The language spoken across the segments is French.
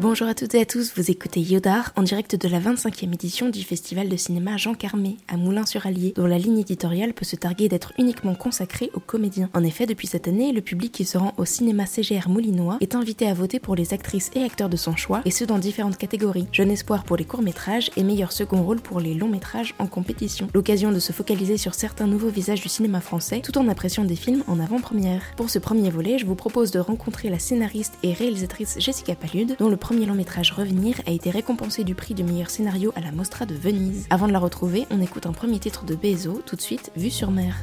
Bonjour à toutes et à tous, vous écoutez Yodar en direct de la 25e édition du festival de cinéma Jean Carmé à Moulins-sur-Allier, dont la ligne éditoriale peut se targuer d'être uniquement consacrée aux comédiens. En effet, depuis cette année, le public qui se rend au cinéma CGR Moulinois est invité à voter pour les actrices et acteurs de son choix, et ce dans différentes catégories. Jeune espoir pour les courts-métrages et meilleur second rôle pour les longs-métrages en compétition. L'occasion de se focaliser sur certains nouveaux visages du cinéma français tout en appréciant des films en avant-première. Pour ce premier volet, je vous propose de rencontrer la scénariste et réalisatrice Jessica Palude, dont le premier long métrage Revenir a été récompensé du prix du meilleur scénario à la Mostra de Venise. Avant de la retrouver, on écoute un premier titre de Bezo, tout de suite, Vue sur mer.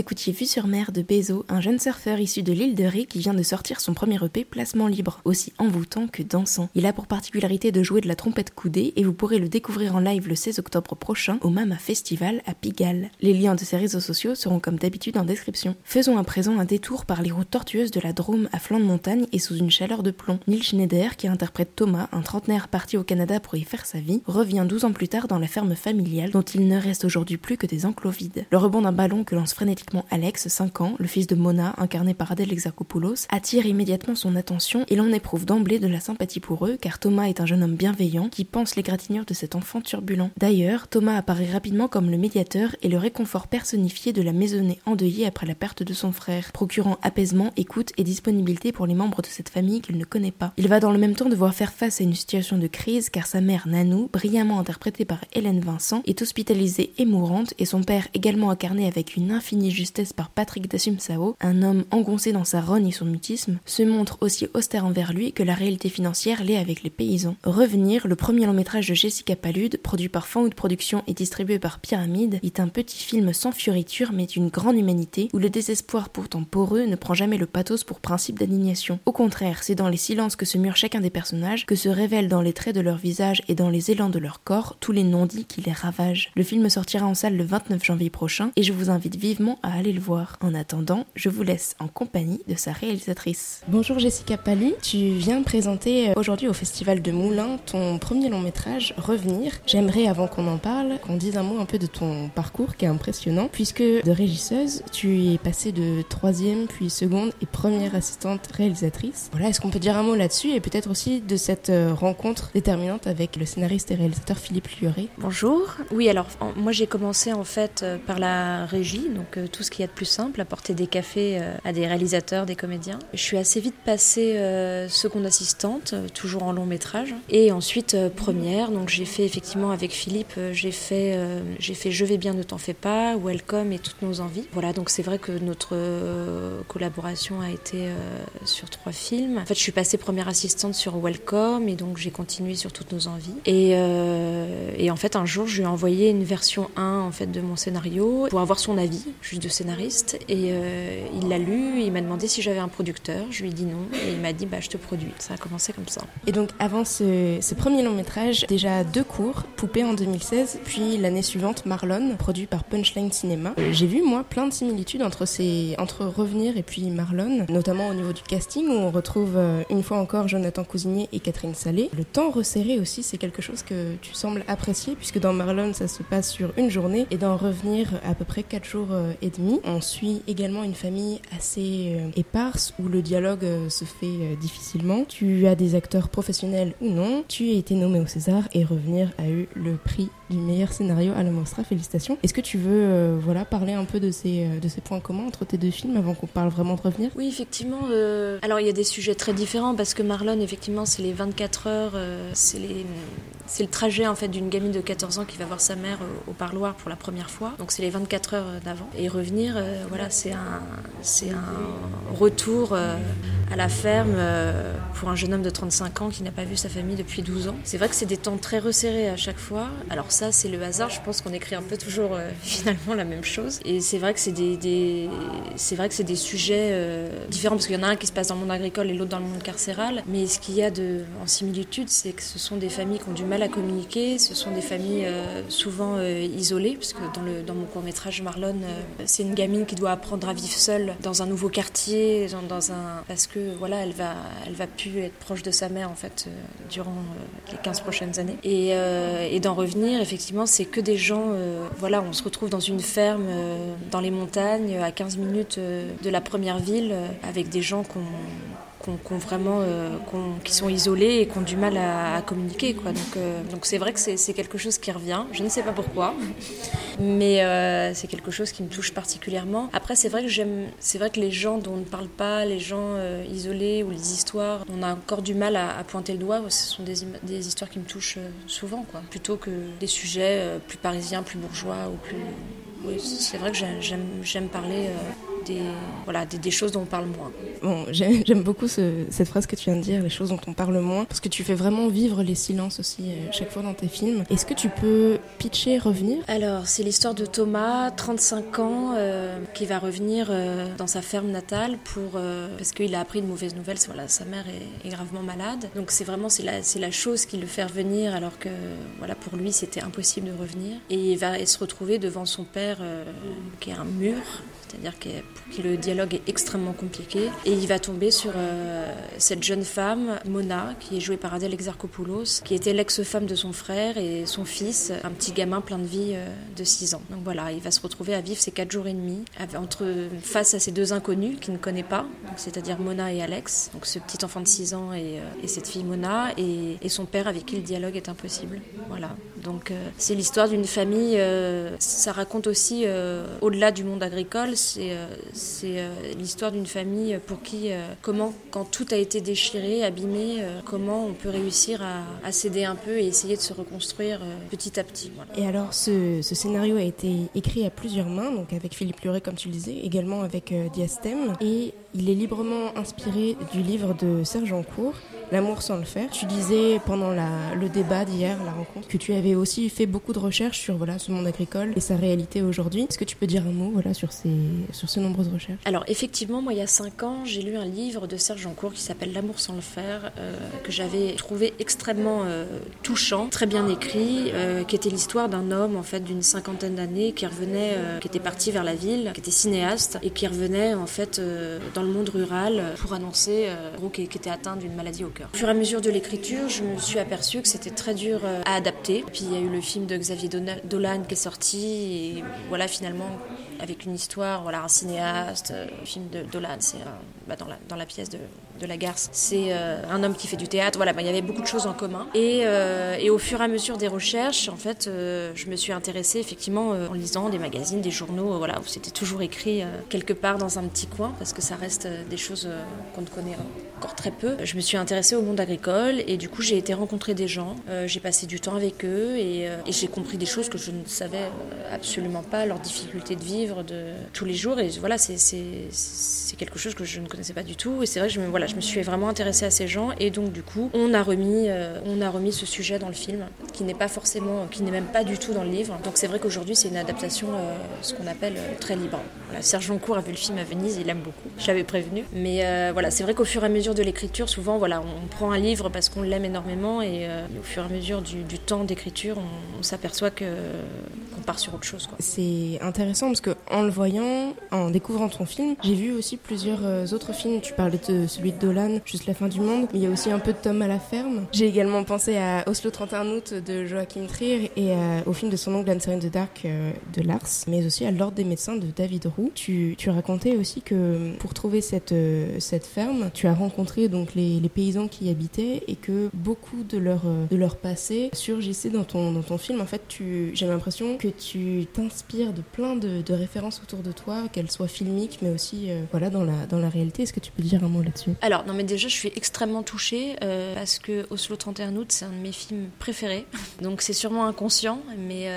Écoutiez Vue sur mer de Bezo, un jeune surfeur issu de l'île de Ré qui vient de sortir son premier EP Placement Libre, aussi envoûtant que dansant. Il a pour particularité de jouer de la trompette coudée et vous pourrez le découvrir en live le 16 octobre prochain au Mama Festival à Pigalle. Les liens de ses réseaux sociaux seront comme d'habitude en description. Faisons à présent un détour par les routes tortueuses de la Drôme à flanc de montagne et sous une chaleur de plomb. Neil Schneider, qui interprète Thomas, un trentenaire parti au Canada pour y faire sa vie, revient 12 ans plus tard dans la ferme familiale dont il ne reste aujourd'hui plus que des enclos vides. Le rebond d'un ballon que lance frénétiquement Alex, 5 ans, le fils de Mona, incarné par Adèle Exarchopoulos, attire immédiatement son attention et l'on éprouve d'emblée de la sympathie pour eux car Thomas est un jeune homme bienveillant qui pense l'égratignure de cet enfant turbulent. D'ailleurs, Thomas apparaît rapidement comme le médiateur et le réconfort personnifié de la maisonnée endeuillée après la perte de son frère, procurant apaisement, écoute et disponibilité pour les membres de cette famille qu'il ne connaît pas. Il va dans le même temps devoir faire face à une situation de crise car sa mère Nanou, brillamment interprétée par Hélène Vincent, est hospitalisée et mourante et son père également incarné avec une infinie justesse par Patrick Dassum-Sao, un homme engoncé dans sa rogne et son mutisme, se montre aussi austère envers lui que la réalité financière l'est avec les paysans. Revenir, le premier long métrage de Jessica Palude, produit par Fanwood Productions et distribué par Pyramide, est un petit film sans fioriture mais d'une grande humanité où le désespoir pourtant poreux ne prend jamais le pathos pour principe d'indignation. Au contraire, c'est dans les silences que se mure chacun des personnages que se révèlent dans les traits de leur visage et dans les élans de leur corps tous les non-dits qui les ravagent. Le film sortira en salle le 29 janvier prochain et je vous invite vivement à aller le voir. En attendant, je vous laisse en compagnie de sa réalisatrice. Bonjour Jessica Palu, tu viens présenter euh, aujourd'hui au Festival de Moulins ton premier long métrage, Revenir. J'aimerais avant qu'on en parle, qu'on dise un mot un peu de ton parcours qui est impressionnant puisque de régisseuse, tu es passée de troisième puis seconde et première assistante réalisatrice. Voilà, est-ce qu'on peut dire un mot là-dessus et peut-être aussi de cette euh, rencontre déterminante avec le scénariste et réalisateur Philippe Lioré Bonjour. Oui, alors moi j'ai commencé en fait euh, par la régie, donc euh, tout ce qu'il y a de plus simple, apporter des cafés à des réalisateurs, des comédiens. Je suis assez vite passée seconde assistante, toujours en long métrage, et ensuite première. Donc j'ai fait effectivement avec Philippe, j'ai fait, j'ai fait Je vais bien, ne t'en fais pas, Welcome et toutes nos envies. Voilà, donc c'est vrai que notre collaboration a été sur trois films. En fait, je suis passée première assistante sur Welcome et donc j'ai continué sur toutes nos envies. Et, euh, en fait, un jour, je lui ai envoyé une version 1 en fait de mon scénario pour avoir son avis, de scénariste. Et euh, il l'a lu, il m'a demandé si j'avais un producteur. Je lui ai dit non et il m'a dit bah je te produis. Ça a commencé comme ça. Et donc avant ce, premier long métrage, déjà deux cours, Poupée en 2016, puis l'année suivante Marlon, produit par Punchline Cinéma. Euh, j'ai vu moi plein de similitudes entre ces entre Revenir et puis Marlon, notamment au niveau du casting où on retrouve une fois encore Jonathan Cousinier et Catherine Salé. Le temps resserré aussi, c'est quelque chose que tu sembles apprécier puisque dans Marlon, ça se passe sur une journée et d'en revenir à peu près 4 jours euh, et demi. On suit également une famille assez euh, éparse où le dialogue euh, se fait difficilement. Tu as des acteurs professionnels ou non. Tu as été nommé au César et Revenir a eu le prix du meilleur scénario à la Mostra. Félicitations. Est-ce que tu veux voilà, parler un peu de ces, de ces points communs entre tes deux films avant qu'on parle vraiment de Revenir? Oui, effectivement. alors il y a des sujets très différents parce que Marlon, effectivement, c'est les 24 heures, euh, c'est les c'est le trajet en fait d'une gamine de 14 ans qui va voir sa mère au, parloir pour la première fois. Donc c'est les 24 heures d'avant. Et revenir, euh, voilà, c'est un, un retour euh, à la ferme euh, pour un jeune homme de 35 ans qui n'a pas vu sa famille depuis 12 ans. C'est vrai que c'est des temps très resserrés à chaque fois. Alors ça, c'est le hasard. Je pense qu'on écrit un peu toujours finalement la même chose. Et c'est vrai que c'est des, des c'est vrai que c'est des sujets différents parce qu'il y en a un qui se passe dans le monde agricole et l'autre dans le monde carcéral. Mais ce qu'il y a de en similitude, c'est que ce sont des familles qui ont du mal à communiquer. Ce sont des familles souvent isolées, parce que dans, le, dans mon court métrage Marlon, c'est une gamine qui doit apprendre à vivre seule dans un nouveau quartier, dans, un parce que voilà, elle va, elle va plus être proche de sa mère en fait durant les 15 prochaines années. Et, et d'en revenir, effectivement, c'est que des gens, voilà, on se retrouve dans une ferme dans les montagnes, à 15 minutes de la première ville, avec des gens qu'on qu'on vraiment, euh, qui sont isolés et qui ont du mal à, communiquer. Quoi. Donc, euh, donc c'est vrai que c'est quelque chose qui revient. Je ne sais pas pourquoi, mais euh, c'est quelque chose qui me touche particulièrement. Après, c'est vrai que vrai que les gens dont on ne parle pas, les gens isolés ou les histoires, on a encore du mal à, pointer le doigt. Ce sont des, des, histoires qui me touchent souvent, quoi, plutôt que des sujets plus parisiens, plus bourgeois ou plus. C'est vrai que j'aime parler des, voilà, des, choses dont on parle moins. Bon, j'aime beaucoup cette phrase que tu viens de dire, les choses dont on parle moins, parce que tu fais vraiment vivre les silences aussi euh, chaque fois dans tes films. Est-ce que tu peux pitcher, revenir? Alors, c'est l'histoire de Thomas, 35 ans, euh, qui va revenir euh, dans sa ferme natale pour, parce qu'il a appris une mauvaise nouvelle, voilà, sa mère est, gravement malade. Donc c'est vraiment c'est la, la chose qui le fait revenir alors que voilà, pour lui c'était impossible de revenir. Et il va se retrouver devant son père qui est un mur c'est-à-dire pour qui le dialogue est extrêmement compliqué. Et il va tomber sur euh, cette jeune femme, Mona, qui est jouée par Adèle Exarchopoulos, qui était l'ex-femme de son frère et son fils, un petit gamin plein de vie euh, de 6 ans. Donc voilà, il va se retrouver à vivre ces 4 jours et demi entre, face à ces deux inconnus qu'il ne connaît pas, c'est-à-dire Mona et Alex, donc ce petit enfant de 6 ans et, euh, et cette fille Mona, et, et, son père avec qui le dialogue est impossible. Voilà. Donc c'est l'histoire d'une famille, ça raconte aussi, au-delà du monde agricole, c'est l'histoire d'une famille pour qui, comment, quand tout a été déchiré, abîmé, comment on peut réussir à, à s'aider un peu et essayer de se reconstruire petit à petit. Et alors, ce, ce, scénario a été écrit à plusieurs mains, donc avec Philippe Luret, comme tu le disais, également avec Diastème, et il est librement inspiré du livre de Serge Ancourt, L'amour sans le faire. Tu disais pendant le débat d'hier, la rencontre, que tu avais aussi fait beaucoup de recherches sur voilà, ce monde agricole et sa réalité aujourd'hui. Est-ce que tu peux dire un mot voilà, sur, ces, sur ces nombreuses recherches? Alors effectivement, moi il y a cinq ans, j'ai lu un livre de Serge Ancourt qui s'appelle L'amour sans le faire, euh, que j'avais trouvé extrêmement euh, touchant, très bien écrit, euh, qui était l'histoire d'un homme en fait d'une cinquantaine d'années qui revenait, qui était parti vers la ville, qui était cinéaste et qui revenait en fait dans le monde rural pour annoncer qu'il était atteint d'une maladie au cœur. Au fur et à mesure de l'écriture, je me suis aperçue que c'était très dur euh, à adapter. Puis il y a eu le film de Xavier Dolan qui est sorti et voilà finalement avec une histoire, voilà un cinéaste, euh, le film de Dolan, c'est bah, dans la pièce de, de la Garce, c'est euh, un homme qui fait du théâtre. Voilà, bah, il y avait beaucoup de choses en commun. Et, et, au fur et à mesure des recherches, en fait, je me suis intéressée effectivement en lisant des magazines, des journaux, voilà, où c'était toujours écrit quelque part dans un petit coin, parce que ça reste des choses qu'on ne connaît encore très peu. Je me suis intéressée au monde agricole et du coup j'ai été rencontrer des gens, euh, j'ai passé du temps avec eux et, euh, j'ai compris des choses que je ne savais euh, absolument pas, leur difficulté de vivre de tous les jours et voilà c'est quelque chose que je ne connaissais pas du tout et c'est vrai que je me, voilà, je me suis vraiment intéressée à ces gens et donc du coup on a remis, on a remis ce sujet dans le film qui n'est pas forcément, qui n'est même pas du tout dans le livre. Donc c'est vrai qu'aujourd'hui c'est une adaptation, ce qu'on appelle très libre. Voilà, Serge Joncourt a vu le film à Venise, il l'aime beaucoup, je l'avais prévenu. Mais voilà, c'est vrai qu'au fur et à mesure de l'écriture, souvent voilà, on prend un livre parce qu'on l'aime énormément et euh, au fur et à mesure du, temps d'écriture, on, s'aperçoit que qu'on part sur autre chose. C'est intéressant parce que en le voyant, en découvrant ton film, j'ai vu aussi plusieurs euh, autres films. Tu parlais de celui de Dolan, Juste la fin du monde, mais il y a aussi un peu de Tom à la ferme. J'ai également pensé à Oslo 31 août de Joachim Trier et au film de son oncle Answer in the Dark euh, de Lars, mais aussi à L'Ordre des médecins de David Roux. Tu, tu racontais aussi que pour trouver cette, cette ferme, tu as rencontré donc les, les paysans qui y habitaient et que beaucoup de leur, euh, de leur passé surgissait dans ton, dans ton film. En fait, j'ai l'impression que tu t'inspires de plein de, de, références autour de toi, qu'elles soient filmiques, mais aussi euh, voilà, dans, la, dans la réalité. Est-ce que tu peux dire un mot là-dessus? Alors, non, mais déjà, je suis extrêmement touchée euh, parce que Oslo 31 août, c'est un de mes films préférés. Donc, c'est sûrement inconscient, mais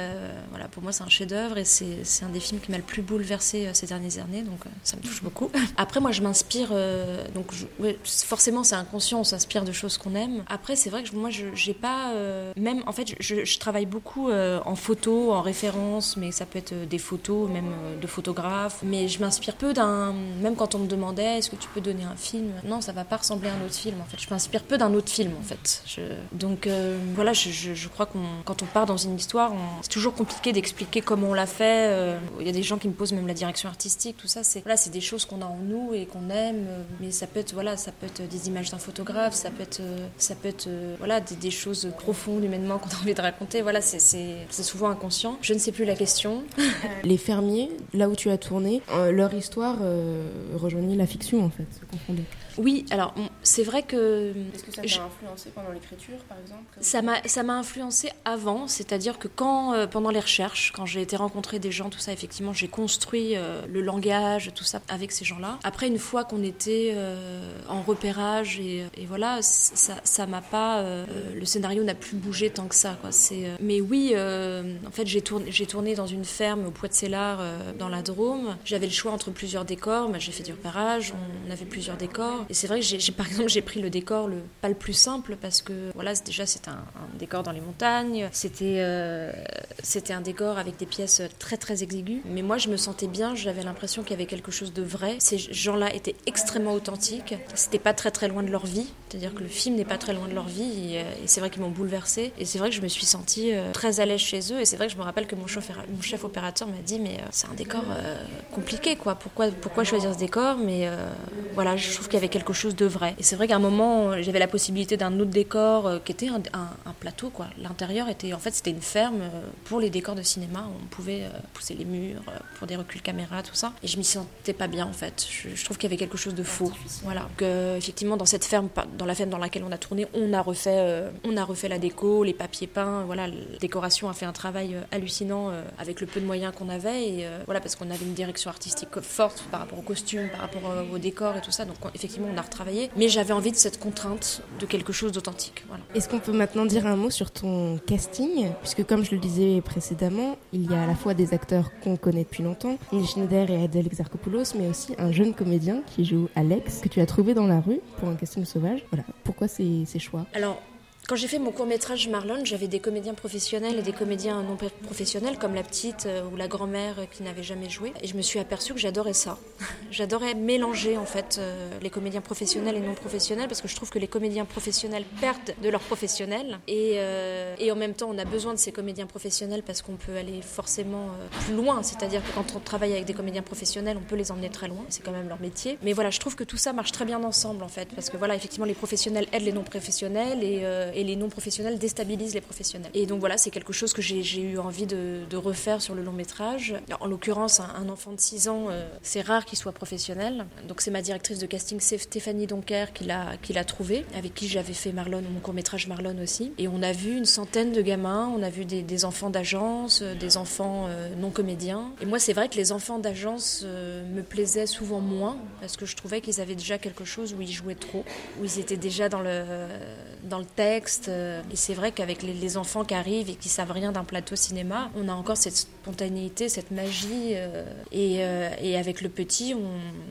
voilà, pour moi, c'est un chef-d'œuvre et c'est un des films qui m'a le plus bouleversé ces dernières années. Donc, ça me touche beaucoup. Après, moi, je m'inspire. donc, forcément, c'est inconscient, on s'inspire de choses qu'on aime. Après, c'est vrai que moi, je j'ai pas. Euh, même, en fait, je, je travaille beaucoup euh, en photo, en référence, mais ça peut être euh, des photos, même de photographes. Mais je m'inspire peu d'un. Même quand on me demandait est-ce que tu peux donner un film? Non, ça va pas ressembler à un autre film, en fait. Je m'inspire peu d'un autre film, en fait. Donc, voilà, je, crois qu'on quand on part dans une histoire, c'est toujours compliqué d'expliquer comment on l'a fait. Il y a des gens qui me posent même la direction artistique, tout ça. C'est voilà, c'est des choses qu'on a en nous et qu'on aime. Mais ça peut être voilà, ça peut être des images d'un photographe, ça peut être ça peut être voilà des, choses profondes humainement qu'on a envie de raconter. Voilà, c'est souvent inconscient. Je ne sais plus la question. Les fermiers, là où tu as tourné, euh, leur histoire euh, rejoignit la fiction en fait, se confondait. Oui, alors c'est vrai que. Est-ce que ça t'a influencé pendant l'écriture, par exemple Ça m'a, ça m'a influencé avant, c'est-à-dire que quand, euh, pendant les recherches, quand j'ai été rencontrer des gens, tout ça, effectivement, j'ai construit euh, le langage, tout ça, avec ces gens-là. Après, une fois qu'on était euh, en repérage, et, et voilà, ça, ça m'a pas. le scénario n'a plus bougé tant que ça, quoi. C'est, mais oui, en fait, j'ai tourné, j'ai tourné dans une ferme au Poids-de-Célard, dans la Drôme. J'avais le choix entre plusieurs décors. J'ai fait du repérage, on avait plusieurs décors. Et c'est vrai que j'ai, par exemple, j'ai pris le décor pas le plus simple parce que voilà, déjà c'est un, décor dans les montagnes, c'était, euh, c'était un décor avec des pièces très très exiguës. Mais moi je me sentais bien, j'avais l'impression qu'il y avait quelque chose de vrai. Ces gens-là étaient extrêmement authentiques, c'était pas très très loin de leur vie, c'est-à-dire que le film n'est pas très loin de leur vie et, c'est vrai qu'ils m'ont bouleversée. Et c'est vrai que je me suis sentie euh, très à l'aise chez eux et c'est vrai que je me rappelle que mon chef, opérateur m'a dit mais euh, c'est un décor compliqué quoi, pourquoi, pourquoi choisir ce décor? Mais voilà, je trouve qu'il y avait quelque chose de vrai. Et c'est vrai qu'à un moment, j'avais la possibilité d'un autre décor euh, qui était un, plateau. quoi. L'intérieur était, en fait, c'était une ferme euh, pour les décors de cinéma. On pouvait euh, pousser les murs pour des reculs caméra, tout ça. Et je m'y sentais pas bien, en fait. Je, trouve qu'il y avait quelque chose de faux. Voilà. Que, effectivement, dans cette ferme, dans la ferme dans laquelle on a tourné, on a refait, on a refait la déco, les papiers peints. Voilà, la décoration a fait un travail hallucinant avec le peu de moyens qu'on avait. Et voilà, parce qu'on avait une direction artistique forte par rapport aux costumes, par rapport au décor et tout ça. Donc effectivement, Mais j'avais envie de cette contrainte de quelque chose d'authentique. Voilà. Est-ce qu'on peut maintenant dire un mot sur ton casting? Puisque comme je le disais précédemment, il y a à la fois des acteurs qu'on connaît depuis longtemps, Neil Schneider et Adèle Exarchopoulos, mais aussi un jeune comédien qui joue Alex, que tu as trouvé dans la rue pour un casting sauvage. Voilà. Pourquoi ces, ces choix? Alors, quand j'ai fait mon court métrage Marlon, j'avais des comédiens professionnels et des comédiens non professionnels comme la petite euh, ou la grand-mère qui n'avait jamais joué. Et je me suis aperçue que j'adorais ça. j'adorais mélanger en fait euh, les comédiens professionnels et non professionnels parce que je trouve que les comédiens professionnels perdent de leur professionnel et, euh, et en même temps on a besoin de ces comédiens professionnels parce qu'on peut aller forcément plus loin. C'est-à-dire que quand on travaille avec des comédiens professionnels, on peut les emmener très loin. C'est quand même leur métier. Mais voilà, je trouve que tout ça marche très bien ensemble en fait parce que voilà, effectivement les professionnels aident les non professionnels et et les non-professionnels déstabilisent les professionnels. Et donc voilà, c'est quelque chose que j'ai eu envie de, refaire sur le long métrage. En l'occurrence, un, enfant de 6 ans, euh, c'est rare qu'il soit professionnel. Donc c'est ma directrice de casting, Stéphanie Donker, qui l'a trouvé, avec qui j'avais fait Marlon, mon court métrage Marlon aussi. Et on a vu une centaine de gamins, on a vu des, enfants d'agence, euh, des enfants euh, non comédiens. Et moi, c'est vrai que les enfants d'agence me plaisaient souvent moins, parce que je trouvais qu'ils avaient déjà quelque chose où ils jouaient trop, où ils étaient déjà dans le, dans le texte. Euh, et c'est vrai qu'avec les, enfants qui arrivent et qui savent rien d'un plateau cinéma, on a encore cette spontanéité, cette magie. Euh, euh, et, avec le petit,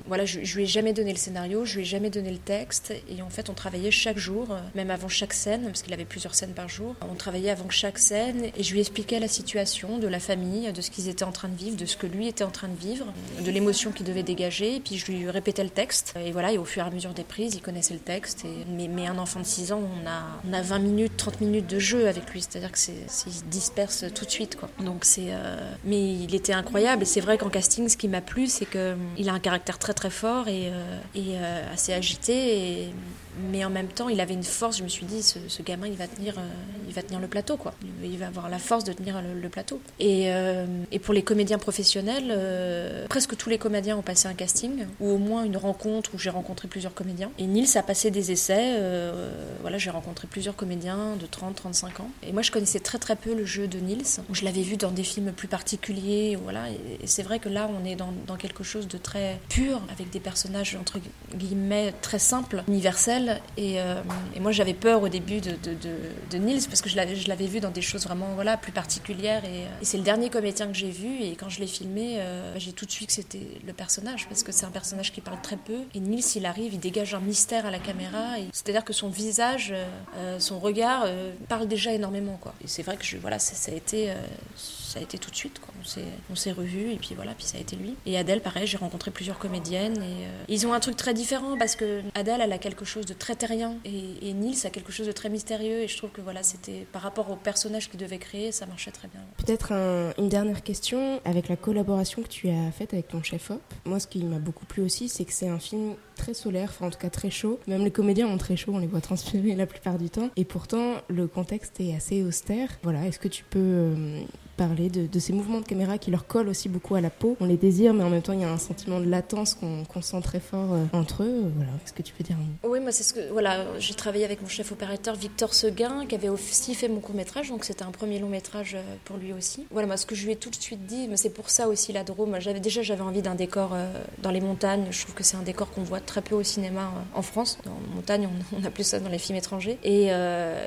voilà, je, je lui ai jamais donné le scénario, je lui ai jamais donné le texte. Et en fait, on travaillait chaque jour, même avant chaque scène, parce qu'il avait plusieurs scènes par jour. On travaillait avant chaque scène et je lui expliquais la situation de la famille, de ce qu'ils étaient en train de vivre, de ce que lui était en train de vivre, de l'émotion qu'il devait dégager. Et puis je lui répétais le texte. Et voilà, au fur et à mesure des prises, il connaissait le texte. Mais, un enfant de 6 ans, on a 20 minutes, 30 minutes de jeu avec lui, c'est-à-dire que c'est, se disperse tout de suite. Quoi. Donc c'est, euh, mais il était incroyable c'est vrai qu'en casting, ce qui m'a plu, c'est qu'il hum, a un caractère très très fort et, euh, et euh, assez agité mais en même temps, il avait une force. Je me suis dit, ce, gamin, il va tenir, euh, il va tenir le plateau, quoi. Il va avoir la force de tenir le, plateau. Et, euh, et, pour les comédiens professionnels, euh, presque tous les comédiens ont passé un casting ou au moins une rencontre où j'ai rencontré plusieurs comédiens. Et Nils a passé des essais. voilà, j'ai rencontré plusieurs comédiens de 30, 35 ans. Et moi, je connaissais très très peu le jeu de Nils. Je l'avais vu dans des films plus particuliers. Voilà. Et, c'est vrai que là, on est dans quelque chose de très pur, avec des personnages entre guillemets très simples, universels euh, et, moi, j'avais peur au début de, de, de, Nils parce que je l'avais vu dans des choses vraiment voilà, plus particulières. Et, euh, c'est le dernier comédien que j'ai vu. Et quand je l'ai filmé, euh, j'ai tout de suite que c'était le personnage parce que c'est un personnage qui parle très peu. Et Nils, il arrive, il dégage un mystère à la caméra. C'est-à-dire que son visage, son regard parle déjà énormément. Quoi. Et c'est vrai que je, voilà, ça a été ça a été tout de suite. On s'est revus et puis voilà, puis ça a été lui. Et Adèle, pareil, j'ai rencontré plusieurs comédiennes et euh, ils ont un truc très différent parce que Adèle, elle a quelque chose de très terrien et, Nils a quelque chose de très mystérieux et je trouve que voilà, c'était par rapport au personnage qu'il devait créer, ça marchait très bien. Peut-être une dernière question avec la collaboration que tu as faite avec ton chef-op. Moi, ce qui m'a beaucoup plu aussi, c'est que c'est un film très solaire, enfin en tout cas très chaud. Même les comédiens ont très chaud, on les voit transpirer la plupart du temps. Et pourtant, le contexte est assez austère. Voilà, est-ce que tu peux euh, de, ces mouvements de caméra qui leur collent aussi beaucoup à la peau. On les désire, mais en même temps, il y a un sentiment de latence qu'on sent très fort euh, entre eux. Voilà, est-ce que tu peux dire Oui, moi, c'est ce que. Voilà, j'ai travaillé avec mon chef opérateur Victor Seguin, qui avait aussi fait mon court-métrage, donc c'était un premier long-métrage euh, pour lui aussi. Voilà, moi, ce que je lui ai tout de suite dit, c'est pour ça aussi la Drôme. Déjà, j'avais envie d'un décor euh, dans les montagnes. Je trouve que c'est un décor qu'on voit très peu au cinéma en France. Dans les montagnes, on, a plus ça dans les films étrangers. Et,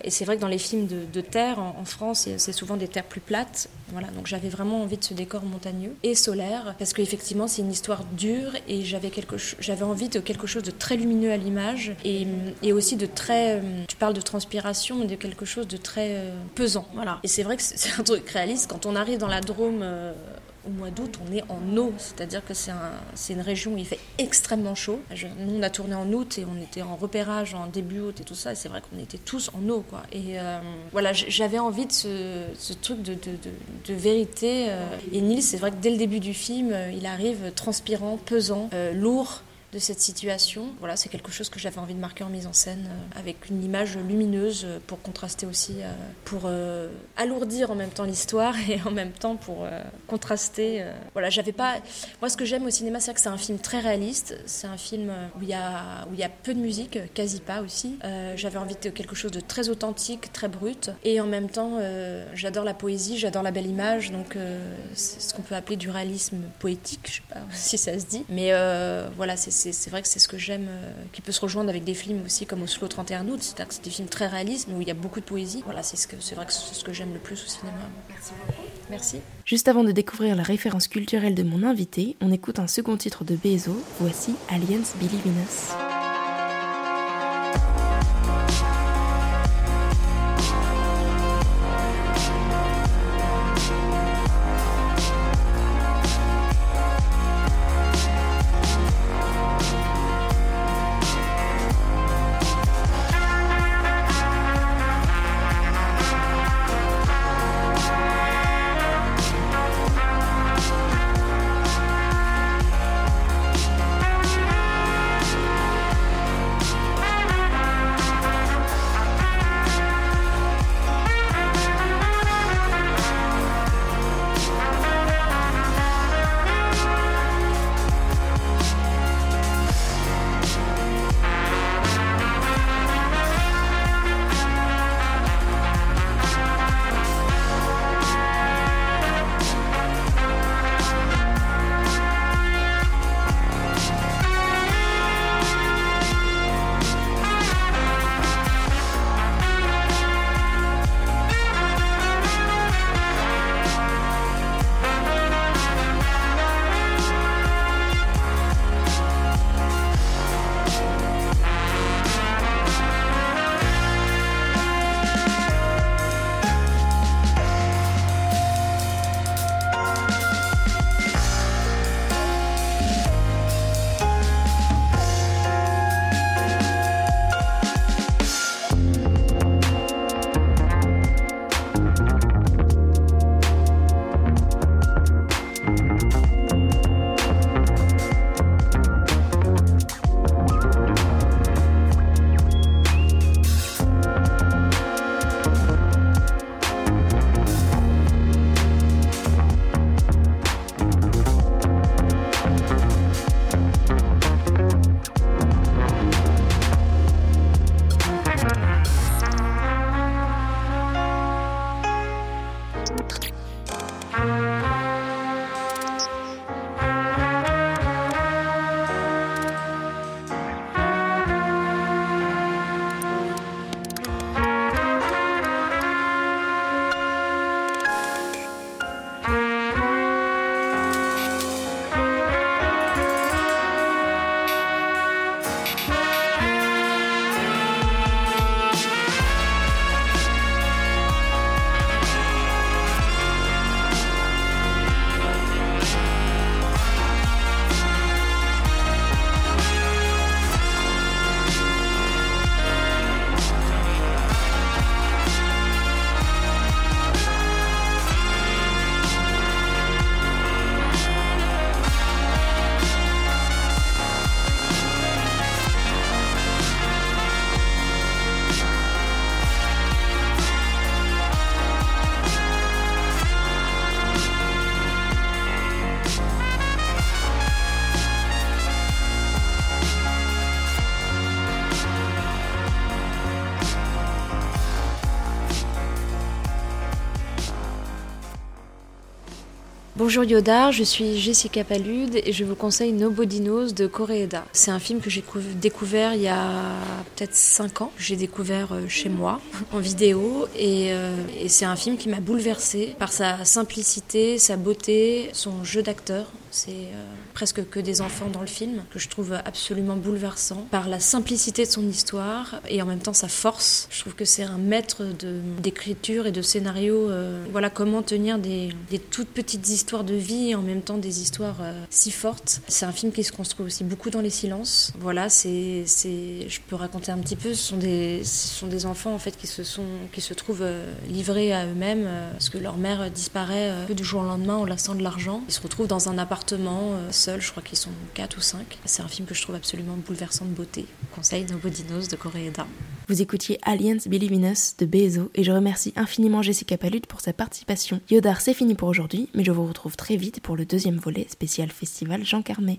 c'est vrai que dans les films de, terre, en France, c'est souvent des terres plus plates. Voilà, donc j'avais vraiment envie de ce décor montagneux et solaire parce qu'effectivement c'est une histoire dure et j'avais quelque j'avais envie de quelque chose de très lumineux à l'image et, et, aussi de très euh, tu parles de transpiration mais de quelque chose de très euh, pesant voilà. Et c'est vrai que c'est un truc réaliste. Quand on arrive dans la Drôme euh, au mois d'août, on est en eau, c'est-à-dire que c'est un, une région où il fait extrêmement chaud. nous, on a tourné en août et on était en repérage en début août et tout ça, et c'est vrai qu'on était tous en eau, quoi. Et euh, voilà, j'avais envie de ce, truc de, vérité. Euh. et Nils, c'est vrai que dès le début du film, euh, il arrive transpirant, pesant, lourd de cette situation. Voilà, c'est quelque chose que j'avais envie de marquer en mise en scène euh, avec une image lumineuse euh, pour contraster aussi, euh, pour alourdir en même temps l'histoire et en même temps pour contraster. Voilà, j'avais pas. Moi, ce que j'aime au cinéma, c'est que c'est un film très réaliste. C'est un film où il y a où il y a peu de musique, quasi pas aussi. j'avais envie de quelque chose de très authentique, très brut, et en même temps, j'adore la poésie, j'adore la belle image, donc c'est ce qu'on peut appeler du réalisme poétique. Je sais pas si ça se dit, mais voilà, c'est c'est vrai que c'est ce que j'aime, euh, qui peut se rejoindre avec des films aussi comme Oslo 31 août, c'est-à-dire que c'est des films très réalistes, mais où il y a beaucoup de poésie. Voilà, c'est ce que, vrai que c'est ce que j'aime le plus au cinéma. Merci beaucoup. Merci. Juste avant de découvrir la référence culturelle de mon invité, on écoute un second titre de Bezo. Voici Aliens Believe in Us. Bonjour Yoda, je suis Jessica Palude et je vous conseille Nobody Knows de Koreeda. C'est un film que j'ai découvert il y a peut-être 5 ans. J'ai découvert euh, chez moi en vidéo euh, et, c'est un film qui m'a bouleversée par sa simplicité, sa beauté, son jeu d'acteur. C'est euh, presque que des enfants dans le film, que je trouve absolument bouleversant, par la simplicité de son histoire et en même temps sa force. Je trouve que c'est un maître d'écriture et de scénario. voilà comment tenir des, toutes petites histoires de vie et en même temps des histoires euh, si fortes. C'est un film qui se construit aussi beaucoup dans les silences. Voilà, c'est, c'est, je peux raconter un petit peu. Ce sont des, sont des enfants en fait qui se sont, qui se trouvent euh, livrés à eux-mêmes euh, parce que leur mère disparaît du jour au lendemain en laissant de l'argent. Ils se retrouvent dans un appartement appartement, euh, seul, je crois qu'ils sont 4 ou 5. C'est un film que je trouve absolument bouleversant de beauté. Conseil Nobodinos de Koreeda. Vous écoutiez Aliens Believe in de Bezo et je remercie infiniment Jessica Palut pour sa participation. Yodar, c'est fini pour aujourd'hui, mais je vous retrouve très vite pour le deuxième volet spécial festival Jean Carmet.